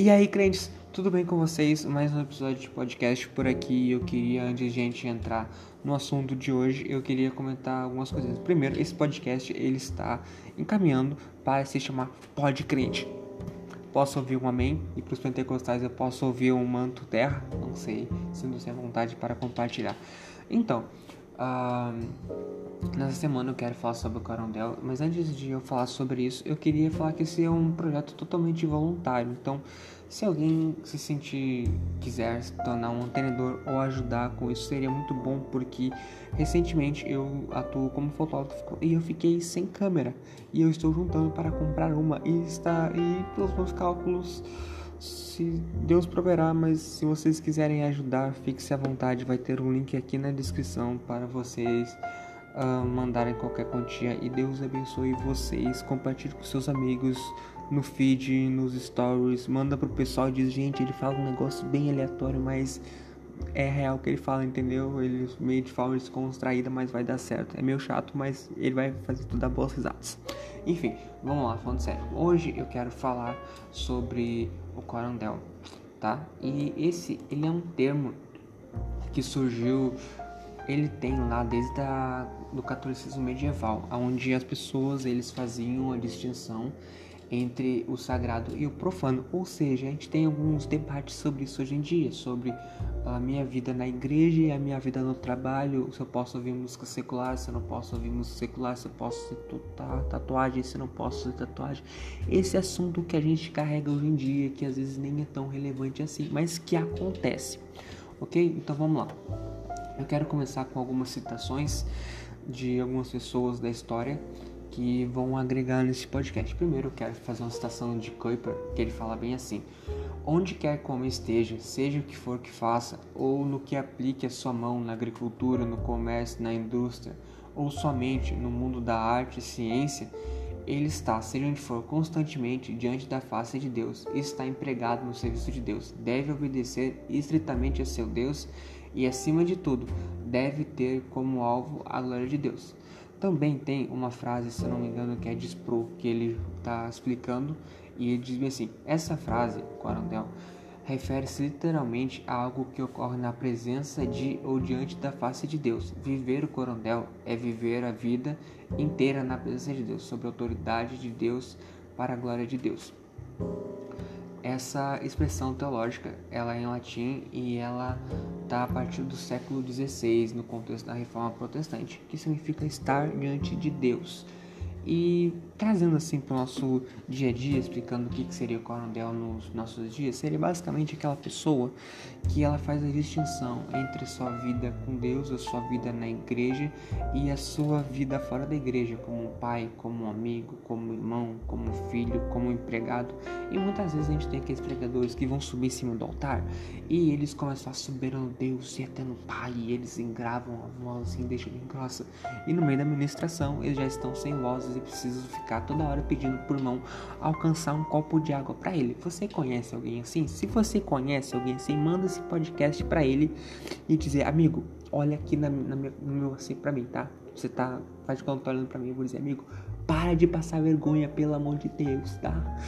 E aí, crentes, tudo bem com vocês? Mais um episódio de podcast por aqui. Eu queria, antes de a gente entrar no assunto de hoje, eu queria comentar algumas coisas. Primeiro, esse podcast ele está encaminhando para se chamar Pod Crente. Posso ouvir um amém e para os pentecostais eu posso ouvir um manto terra, não sei, sinto-se à vontade para compartilhar. Então, uh, Nessa semana eu quero falar sobre o Corondel, mas antes de eu falar sobre isso, eu queria falar que esse é um projeto totalmente voluntário. Então, se alguém se sentir quiser se tornar um mantenedor ou ajudar com isso, seria muito bom, porque recentemente eu atuo como fotógrafo e eu fiquei sem câmera e eu estou juntando para comprar uma e está e pelos meus cálculos se Deus proverá, mas se vocês quiserem ajudar, fique-se à vontade, vai ter um link aqui na descrição para vocês uh, mandarem qualquer quantia e Deus abençoe vocês. Compartilhe com seus amigos no feed, nos stories, manda pro pessoal e diz, gente, ele fala um negócio bem aleatório, mas é real o que ele fala, entendeu? Ele meio de forma descontraída, mas vai dar certo. É meio chato, mas ele vai fazer tudo dar boas risadas. Enfim, vamos lá, falando sério. Hoje eu quero falar sobre o corandel, tá? E esse, ele é um termo que surgiu ele tem lá desde a, do catolicismo medieval, onde as pessoas eles faziam a distinção entre o sagrado e o profano. Ou seja, a gente tem alguns debates sobre isso hoje em dia, sobre a minha vida na igreja e a minha vida no trabalho, se eu posso ouvir música secular, se eu não posso ouvir música secular, se eu posso ter tatuagem, se eu não posso ter tatuagem. Esse assunto que a gente carrega hoje em dia, que às vezes nem é tão relevante assim, mas que acontece. Ok? Então vamos lá. Eu quero começar com algumas citações de algumas pessoas da história que vão agregar nesse podcast. Primeiro, eu quero fazer uma citação de Kuiper, que ele fala bem assim: Onde quer que homem esteja, seja o que for que faça, ou no que aplique a sua mão na agricultura, no comércio, na indústria, ou somente no mundo da arte e ciência, ele está, seja onde for, constantemente diante da face de Deus está empregado no serviço de Deus. Deve obedecer estritamente a seu Deus e, acima de tudo, deve ter como alvo a glória de Deus. Também tem uma frase, se não me engano, que é de Spru, que ele está explicando, e ele diz assim: essa frase, Corandel, refere-se literalmente a algo que ocorre na presença de ou diante da face de Deus. Viver o corondel é viver a vida inteira na presença de Deus, sob a autoridade de Deus, para a glória de Deus. Essa expressão teológica, ela é em latim e ela está a partir do século XVI, no contexto da Reforma Protestante, que significa estar diante de Deus. E trazendo assim para o nosso dia a dia, explicando o que, que seria o corondel nos nossos dias, seria basicamente aquela pessoa que ela faz a distinção entre sua vida com Deus, a sua vida na igreja e a sua vida fora da igreja, como um pai, como um amigo, como um irmão, como um filho, como um empregado. E muitas vezes a gente tem aqueles pregadores que vão subir em cima do altar e eles começam a subir no Deus e até no Pai, e eles engravam a voz assim, deixam bem grossa. E no meio da ministração eles já estão sem voz e preciso ficar toda hora pedindo por irmão alcançar um copo de água para ele. Você conhece alguém assim? Se você conhece alguém assim, manda esse podcast para ele e dizer, amigo, olha aqui na, na no meu assim para mim, tá? Você tá, faz quando tá olhando para mim, eu vou dizer, amigo, para de passar vergonha, pelo amor de Deus, tá?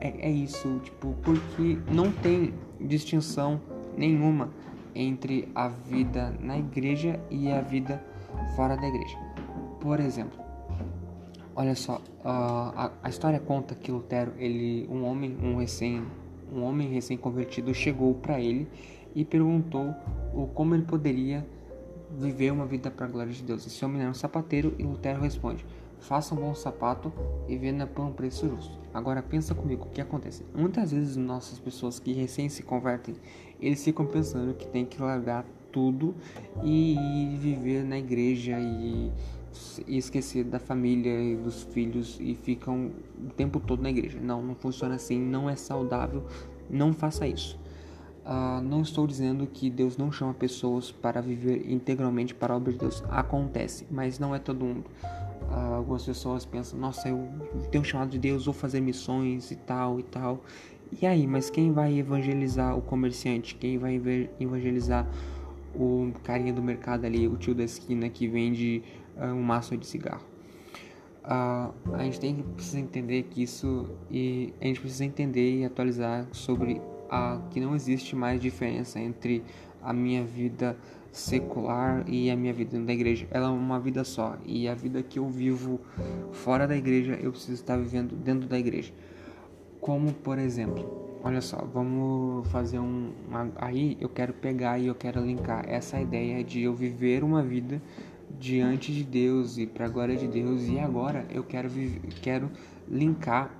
É, é isso, tipo, porque não tem distinção nenhuma entre a vida na igreja e a vida fora da igreja. Por exemplo, Olha só, uh, a, a, história conta que Lutero, ele, um homem, um recém, um homem recém-convertido chegou para ele e perguntou o como ele poderia viver uma vida para a glória de Deus. Esse homem era um sapateiro e Lutero responde: Faça um bom sapato e venda por um preço justo. Agora pensa comigo o que acontece. Muitas vezes nossas pessoas que recém se convertem, eles ficam pensando que tem que largar tudo e viver na igreja e esquecer da família e dos filhos e ficam o tempo todo na igreja. Não, não funciona assim, não é saudável, não faça isso. Uh, não estou dizendo que Deus não chama pessoas para viver integralmente para a obra de Deus. Acontece, mas não é todo mundo. Uh, algumas pessoas pensam, nossa, eu tenho um chamado de Deus, vou fazer missões e tal e tal. E aí, mas quem vai evangelizar o comerciante? Quem vai evangelizar o carinha do mercado ali, o tio da esquina que vende um maço de cigarro. uh, a gente tem que precisa entender que isso e a gente precisa entender e atualizar sobre a que não existe mais diferença entre a minha vida secular e a minha vida da igreja. Ela é uma vida só e a vida que eu vivo fora da igreja eu preciso estar vivendo dentro da igreja. Como por exemplo, olha só, vamos fazer um. Aí eu quero pegar e eu quero linkar essa ideia de eu viver uma vida diante de Deus e para a glória de Deus e agora eu quero quero linkar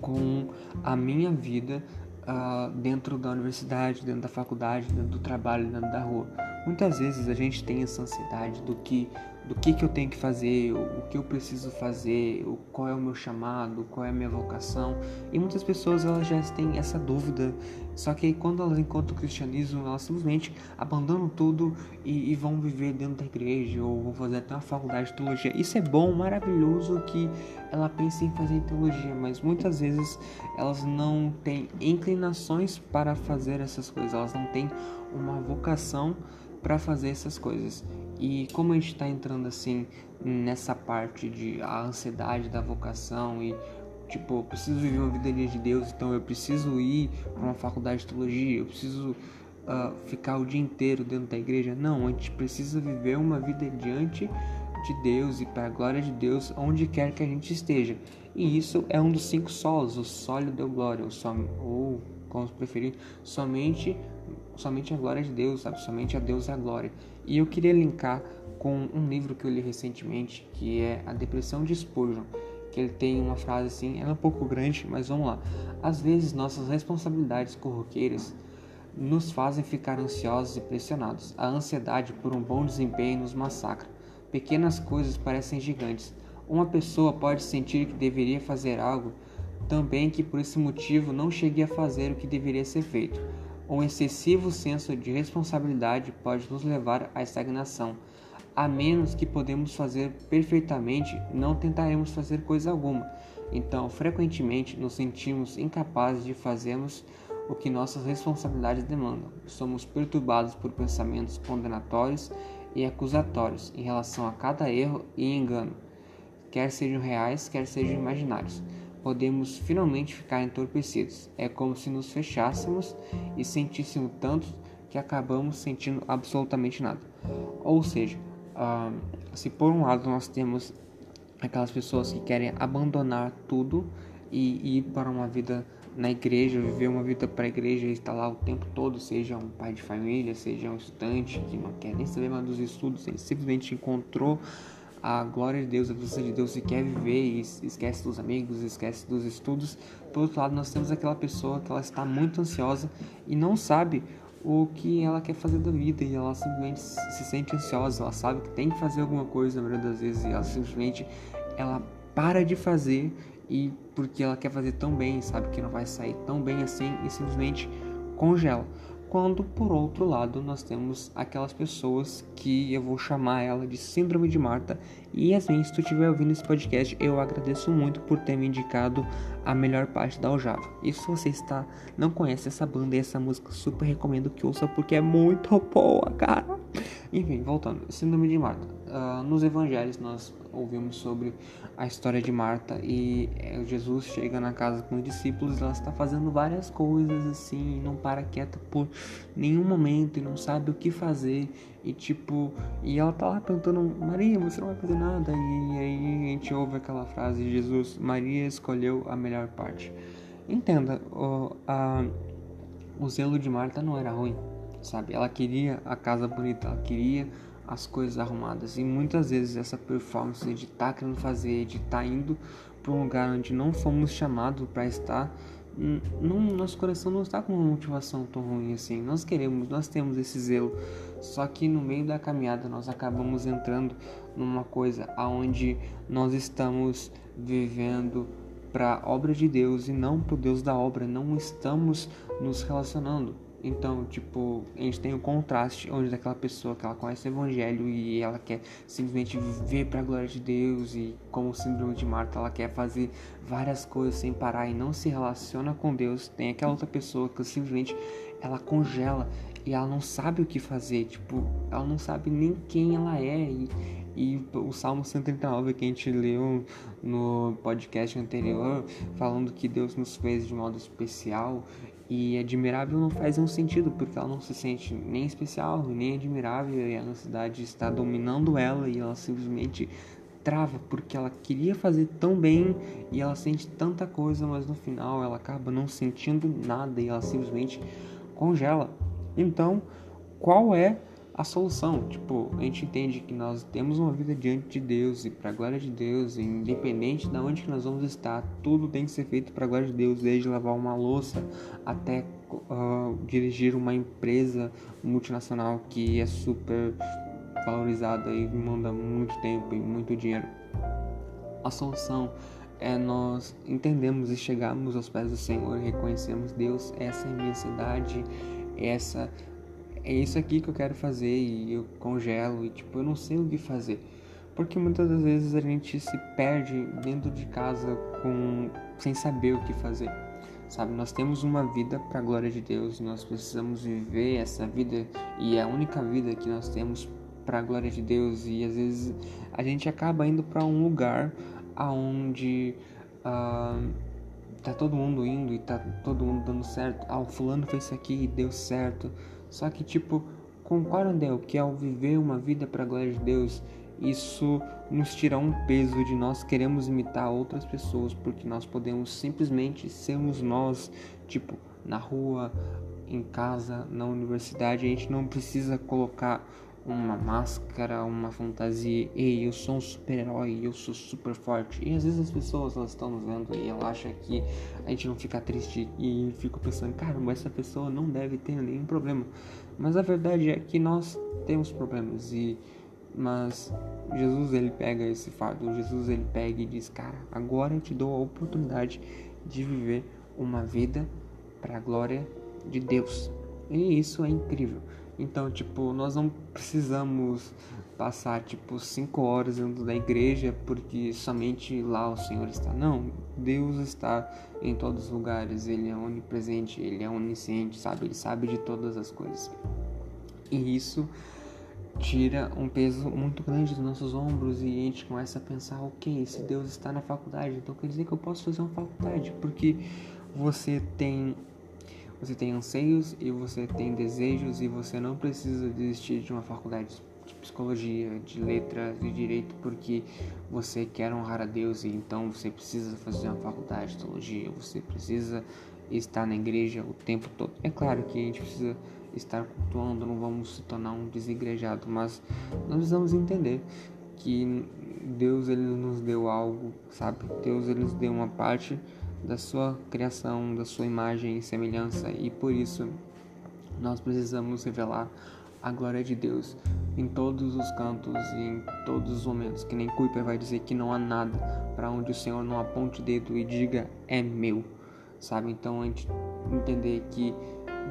com a minha vida uh, dentro da universidade, dentro da faculdade, dentro do trabalho, dentro da rua. Muitas vezes a gente tem essa ansiedade do que do que, que eu tenho que fazer, o que eu preciso fazer, qual é o meu chamado, qual é a minha vocação. E muitas pessoas elas já têm essa dúvida, só que quando elas encontram o cristianismo, elas simplesmente abandonam tudo e, e, vão viver dentro da igreja ou vão fazer até uma faculdade de teologia. Isso é bom, maravilhoso que ela pense em fazer teologia, mas muitas vezes elas não têm inclinações para fazer essas coisas, elas não têm uma vocação para fazer essas coisas. E como a gente está entrando assim nessa parte de a ansiedade da vocação e tipo, eu preciso viver uma vida de Deus, então eu preciso ir para uma faculdade de teologia, eu preciso uh, ficar o dia inteiro dentro da igreja. Não, a gente precisa viver uma vida diante de Deus e para a glória de Deus onde quer que a gente esteja. E isso é um dos cinco solos, o sólido deu glória, ou, som, ou como preferir, somente somente a glória de Deus, sabe? Somente a Deus é a glória. E eu queria linkar com um livro que eu li recentemente, que é A Depressão de Spurgeon, que ele tem uma frase assim, ela é um pouco grande, mas vamos lá. Às vezes nossas responsabilidades corriqueiras nos fazem ficar ansiosos e pressionados. A ansiedade por um bom desempenho nos massacra. Pequenas coisas parecem gigantes. Uma pessoa pode sentir que deveria fazer algo, também que por esse motivo não chegue a fazer o que deveria ser feito. Um excessivo senso de responsabilidade pode nos levar à estagnação. A menos que podemos fazer perfeitamente, não tentaremos fazer coisa alguma. Então, frequentemente nos sentimos incapazes de fazermos o que nossas responsabilidades demandam. Somos perturbados por pensamentos condenatórios e acusatórios em relação a cada erro e engano, quer sejam reais, quer sejam imaginários podemos finalmente ficar entorpecidos. É como se nos fechássemos e sentíssemos tanto que acabamos sentindo absolutamente nada. Ou seja, uh, se por um lado nós temos aquelas pessoas que querem abandonar tudo e ir para uma vida na igreja, viver uma vida para a igreja e estar lá o tempo todo, seja um pai de família, seja um estudante que não quer nem saber mais dos estudos, ele simplesmente encontrou a glória de Deus, a presença de Deus e quer viver e esquece dos amigos, esquece dos estudos. Por outro lado, nós temos aquela pessoa que ela está muito ansiosa e não sabe o que ela quer fazer da vida e ela simplesmente se sente ansiosa, ela sabe que tem que fazer alguma coisa na maioria das vezes e ela simplesmente ela para de fazer e porque ela quer fazer tão bem, sabe que não vai sair tão bem assim e simplesmente congela. Quando, por outro lado, nós temos aquelas pessoas que eu vou chamar ela de Síndrome de Marta. E assim, se tu estiver ouvindo esse podcast, eu agradeço muito por ter me indicado a melhor parte da Aljava. E se você está não conhece essa banda e essa música, super recomendo que ouça porque é muito boa, cara. Enfim, voltando, Síndrome de Marta. Uh, nos evangelhos nós ouvimos sobre a história de Marta e eh, Jesus chega na casa com os discípulos, ela está fazendo várias coisas assim, não para quieta por nenhum momento e não sabe o que fazer e tipo, e ela tá lá perguntando, Maria, você não vai fazer nada? E aí a gente ouve aquela frase de Jesus, Maria escolheu a melhor parte. Entenda, o, o zelo de Marta não era ruim, sabe? Ela queria a casa bonita, ela queria as coisas arrumadas. E muitas vezes essa performance de estar tá querendo fazer, de estar tá indo para um lugar onde não fomos chamados para estar, não, nosso coração não está com uma motivação tão ruim assim. Nós queremos, nós temos esse zelo. Só que no meio da caminhada nós acabamos entrando numa coisa aonde nós estamos vivendo para a obra de Deus e não para o Deus da obra. Não estamos nos relacionando então, tipo, a gente tem o contraste onde daquela pessoa que ela conhece o evangelho e ela quer simplesmente viver para a glória de Deus e como o síndrome de Marta, ela quer fazer várias coisas sem parar e não se relaciona com Deus. Tem aquela outra pessoa que simplesmente ela congela e ela não sabe o que fazer, tipo, ela não sabe nem quem ela é e E o Salmo 139 que a gente leu no podcast anterior, falando que Deus nos fez de modo especial e admirável não faz nenhum sentido, porque ela não se sente nem especial, nem admirável, e a ansiedade está dominando ela e ela simplesmente trava, porque ela queria fazer tão bem e ela sente tanta coisa, mas no final ela acaba não sentindo nada e ela simplesmente congela. Então, qual é a solução? Tipo, a gente entende que nós temos uma vida diante de Deus e para a glória de Deus, independente de onde que nós vamos estar, tudo tem que ser feito para a glória de Deus, desde lavar uma louça até uh, dirigir uma empresa multinacional que é super valorizada e manda muito tempo e muito dinheiro. A solução é nós entendemos e chegarmos aos pés do Senhor, reconhecemos Deus, essa imensidade, essa é isso aqui que eu quero fazer e eu congelo e tipo, eu não sei o que fazer. Porque muitas das vezes a gente se perde dentro de casa com sem saber o que fazer. Sabe, nós temos uma vida para a glória de Deus, nós precisamos viver essa vida e é a única vida que nós temos para a glória de Deus e às vezes a gente acaba indo para um lugar aonde uh, tá todo mundo indo e tá todo mundo dando certo. Ah, o fulano fez isso aqui e deu certo. Só que tipo, concordam que ao viver uma vida para a glória de Deus, isso nos tira um peso de nós queremos imitar outras pessoas, porque nós podemos simplesmente sermos nós, tipo, na rua, em casa, na universidade, a gente não precisa colocar uma máscara, uma fantasia, ei, eu sou um super-herói, eu sou super forte. E às vezes as pessoas elas estão nos vendo e ela acha que a gente não fica triste e fica pensando, caramba, essa pessoa não deve ter nenhum problema. Mas a verdade é que nós temos problemas e mas Jesus ele pega esse fardo, Jesus ele pega e diz, cara, agora eu te dou a oportunidade de viver uma vida para a glória de Deus. E isso é incrível. Então, tipo, nós não precisamos passar, tipo, cinco horas dentro da igreja porque somente lá o Senhor está. Não, Deus está em todos os lugares. Ele é onipresente, Ele é onisciente, sabe? Ele sabe de todas as coisas. E isso tira um peso muito grande dos nossos ombros e a gente começa a pensar, ok, se Deus está na faculdade, então quer dizer que eu posso fazer uma faculdade, porque você tem você tem anseios e você tem desejos e você não precisa desistir de uma faculdade de psicologia, de letras, de direito porque você quer honrar a Deus e então você precisa fazer uma faculdade de teologia, você precisa estar na igreja o tempo todo. É claro que a gente precisa estar cultuando, não vamos se tornar um desigrejado, mas nós precisamos entender que Deus ele nos deu algo, sabe? Deus ele nos deu uma parte da sua criação, da sua imagem e semelhança, e por isso nós precisamos revelar a glória de Deus em todos os cantos e em todos os momentos. Que nem Kuiper vai dizer que não há nada para onde o Senhor não aponte o dedo e diga é meu, sabe? Então a gente entender que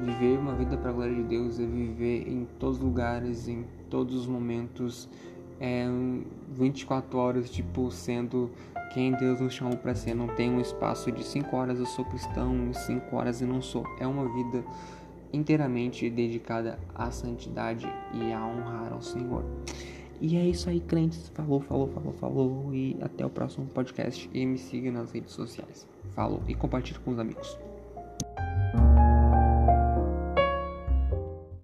viver uma vida para a glória de Deus é viver em todos os lugares, em todos os momentos, é 24 horas, tipo, sendo quem Deus nos chamou para ser. Não tem um espaço de 5 horas eu sou cristão e 5 horas eu não sou. É uma vida inteiramente dedicada à santidade e a honrar ao Senhor. E é isso aí, crentes. Falou, falou, falou, falou. E até o próximo podcast. E me siga nas redes sociais. Falou e compartilhe com os amigos.